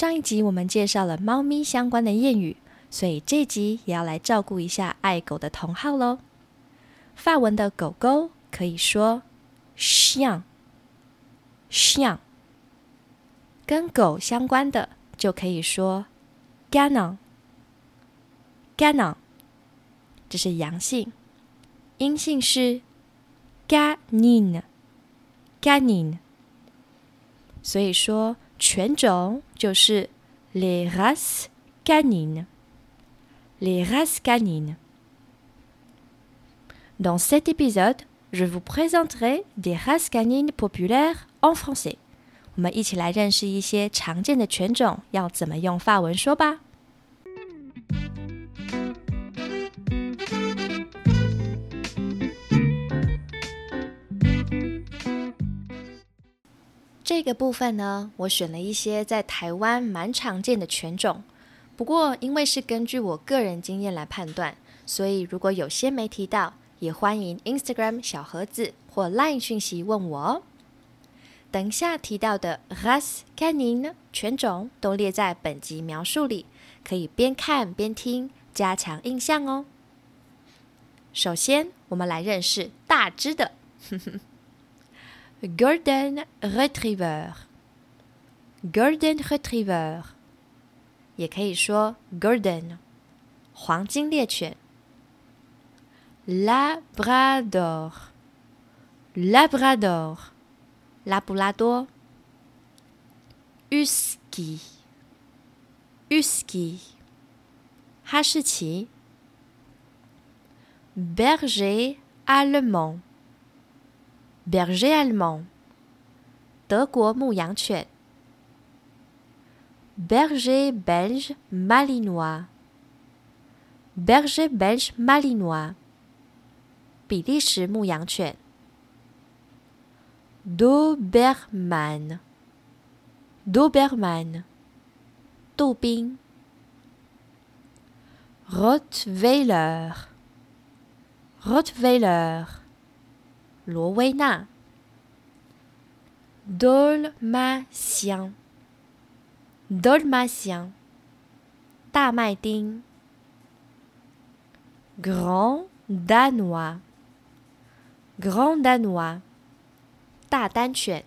上一集我们介绍了猫咪相关的谚语，所以这集也要来照顾一下爱狗的同好喽。发文的狗狗可以说 chien，chien。跟狗相关的就可以说 ganon，ganon。这是阳性，阴性是 “ganin”，“ganin”。所以说 犬种就是 les races canines，les races canines。Dans cet épisode, je vous présenterai des races canines populaires en français。我们一起来认识一些常见的犬种要怎么用法文说吧。 这个部分呢，我选了一些在台湾蛮常见的犬种，不过因为是根据我个人经验来判断，所以如果有些没提到。也欢迎 Instagram 小盒子或 Line 讯息问我哦。等下提到的 race canine 犬种都列在本集描述里，可以边看边听，加强印象哦。首先，我们来认识大只的 Golden Retriever，Golden Retriever，也可以说 Golden 黄金猎犬。Labrador, Labrador, 拉布拉多。Husky, Husky, 哈士奇。Berger allemand, Berger allemand, 德国牧羊犬。Berger belge malinois, Berger belge malinois. 比利时牧羊犬，Doberman，Doberman，杜宾，Rottweiler，Rottweiler， 罗威纳，Dalmatien，Dalmatien，大麦丁，Grand Danois。Grand Danois，大丹犬。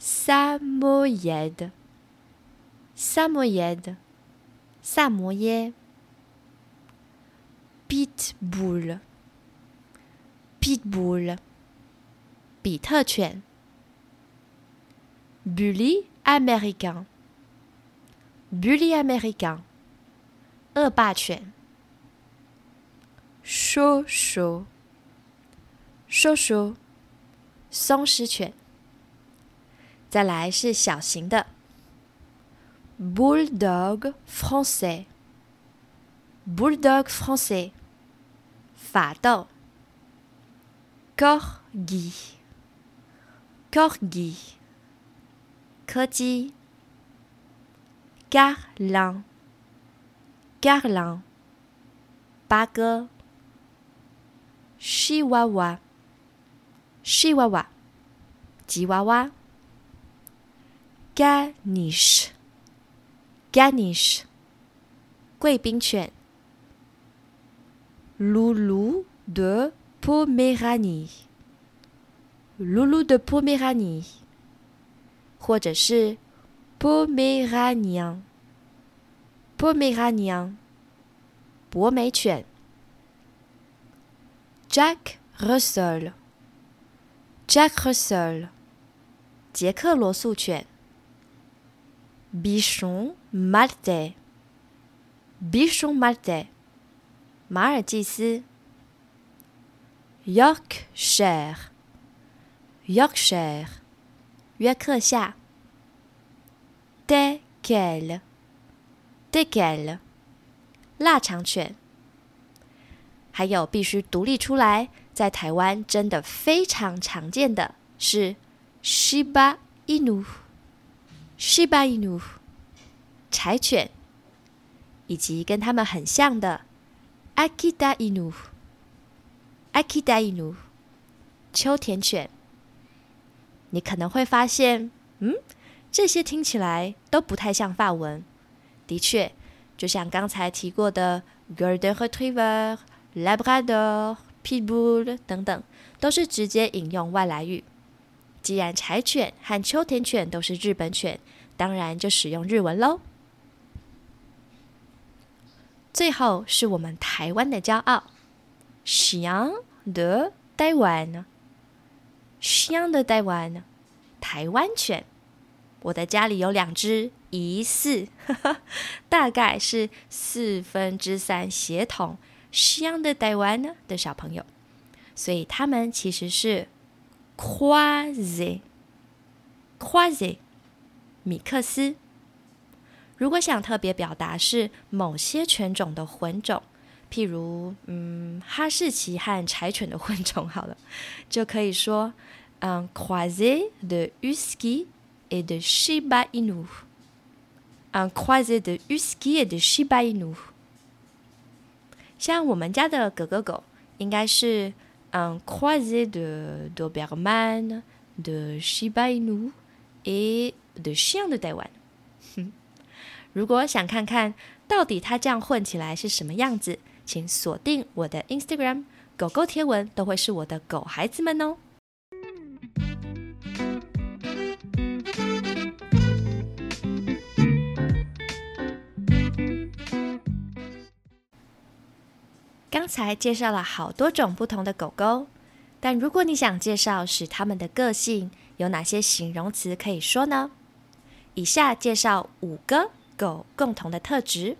Samoyed，Samoyed，萨摩耶。 pitbull，比特犬。Bully Américain，Bully Américain，恶霸犬。Shosho。说说，松狮犬。再来是小型的，Bulldog Français，Bulldog Français，法斗。Corgi，Corgi，柯基。Garlin，Garlin，八哥。Chihuahua。西娃娃，吉娃娃，Ganish，Ganish，贵宾犬，Loulou de Poméranie，Loulou de Poméranie，或者是 Poméranian，Poméranian，博美犬，Jack Russell。Jack Russell，杰克罗素犬。Bichon Maltais，Bichon Maltais，马尔济斯。 Yorkshire，Yorkshire，约克夏。Teckel d e g a l 腊肠犬。还有必须独立出来，在台湾真的非常常见的是 Shiba Inu，Shiba Inu，柴犬，以及跟它们很像的 Akita Inu Akita Inu，秋田犬。你可能会发现，嗯，这些听起来都不太像法文。的确，就像刚才提过的 Golden Retriever、Labrador、Pitbull 等等，都是直接引用外来语。既然柴犬和秋田犬都是日本犬，当然就使用日文喽。最后是我们台湾的骄傲，Chien de Taiwan。Chien de Taiwan，台湾犬。我的家里有两只。疑似，大概是四分之三血统西洋的台湾呢的小朋友，所以他们其实是 quasi，quasi 米克斯。如果想特别表达是某些犬种的混种，譬如嗯哈士奇和柴犬的混种，好了，就可以说嗯 quasi de husky et de Shiba Inu。嗯，croisé de husky et de Shiba Inu。像我们家的哥哥狗，应该是嗯，croisé de Doberman de Shiba Inu et de chien de Taiwan。如果想看看到底它这样混起来是什么样子，请锁定我的 instagram 狗狗贴文都会是我的狗孩子们哦。刚才介绍了好多种不同的狗狗但如果你想介绍是它们的个性有哪些形容词可以说呢？以下介绍五个狗共同的特质。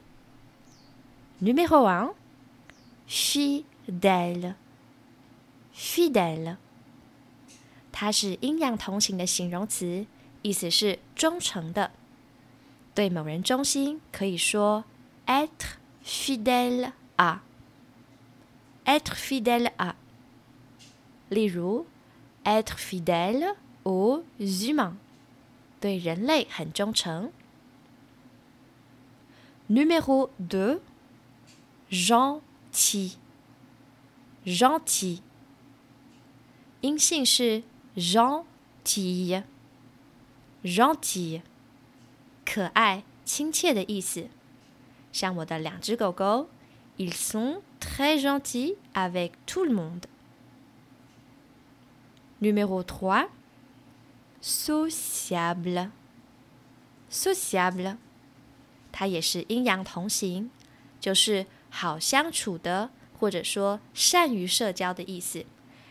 女美猴王 Fidèle，fidèle，它是阴阳同形的形容词，意思是忠诚的，对某人忠心，可以说 être fidèle 啊，être fidèle 啊。例如，être fidèle aux humains，对人类很忠诚。Numéro deux，Jean。Gentil, gentil，阴性是 gentil, gentil，可爱、亲切的意思。像我的两只狗狗。Ils sont très gentils avec tout le monde. Numéro 3. Sociable. Sociable. 它也是阴阳同形，就是好相处的，或者说善于社交的意思。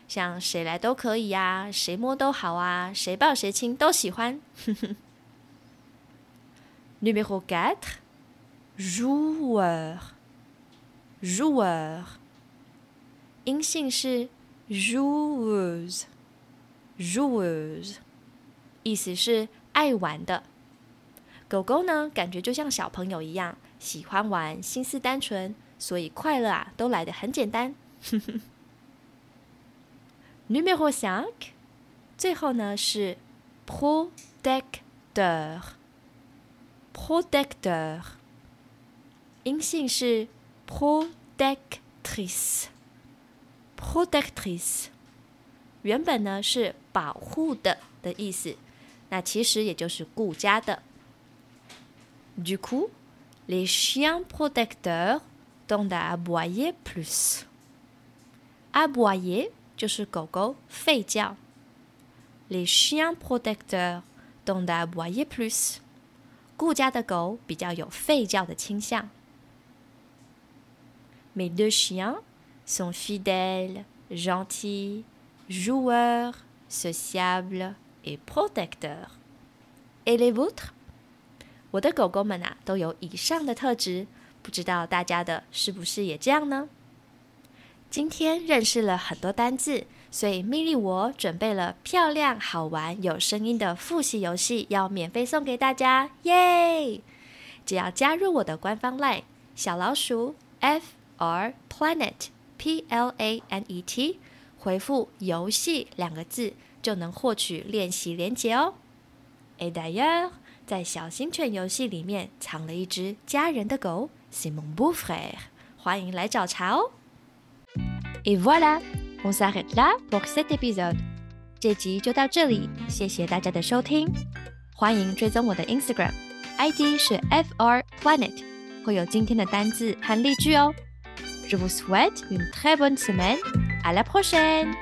像谁来都可以呀，谁摸都好啊，谁抱谁亲都喜欢。Numéro 4. Joueur. joueur，阴性是 joueuse，joueuse，意思是爱玩的。狗狗呢，感觉就像小朋友一样，喜欢玩，心思单纯，所以快乐啊，都来得很简单。Numéro cinq，最后呢是 protecteur，protecteur，阴性是。protectrice，protectrice，原本呢是保护的的意思，那其实也就是顾家的。Du coup, les chiens protecteurs tendent à aboyer plus. Aboyer 就是狗狗吠叫。Les chiens protecteurs tendent à aboyer plus. 顾家的狗比较有吠叫的倾向。Mes deux chiens sont fidèles, gentils, joueurs, sociables et protecteurs. Et les vôtres？我的狗狗们啊，都有以上的特质， 不知道大家的是不是也这样呢？今天认识了很多单字，所以蜜莉我准备了漂亮、好玩、有声音的复习游戏，要免费送给大家，耶！只要加入我的官方 LINE 小老鼠 F R Planet P L A N E T，回复“游戏”两个字，就能获取练习连结哦。Et d'ailleurs，在小型犬游戏里面藏了一只家人的狗，C'est mon beau-frère，欢迎来找茬哦。Et voilà，on s'arrête là pour cet épisode。这集就到这里，谢谢大家的收听，欢迎追踪我的 Instagram，ID 是 FR Planet，会有今天的单字和例句哦。Je vous souhaite une très bonne semaine，à la prochaine。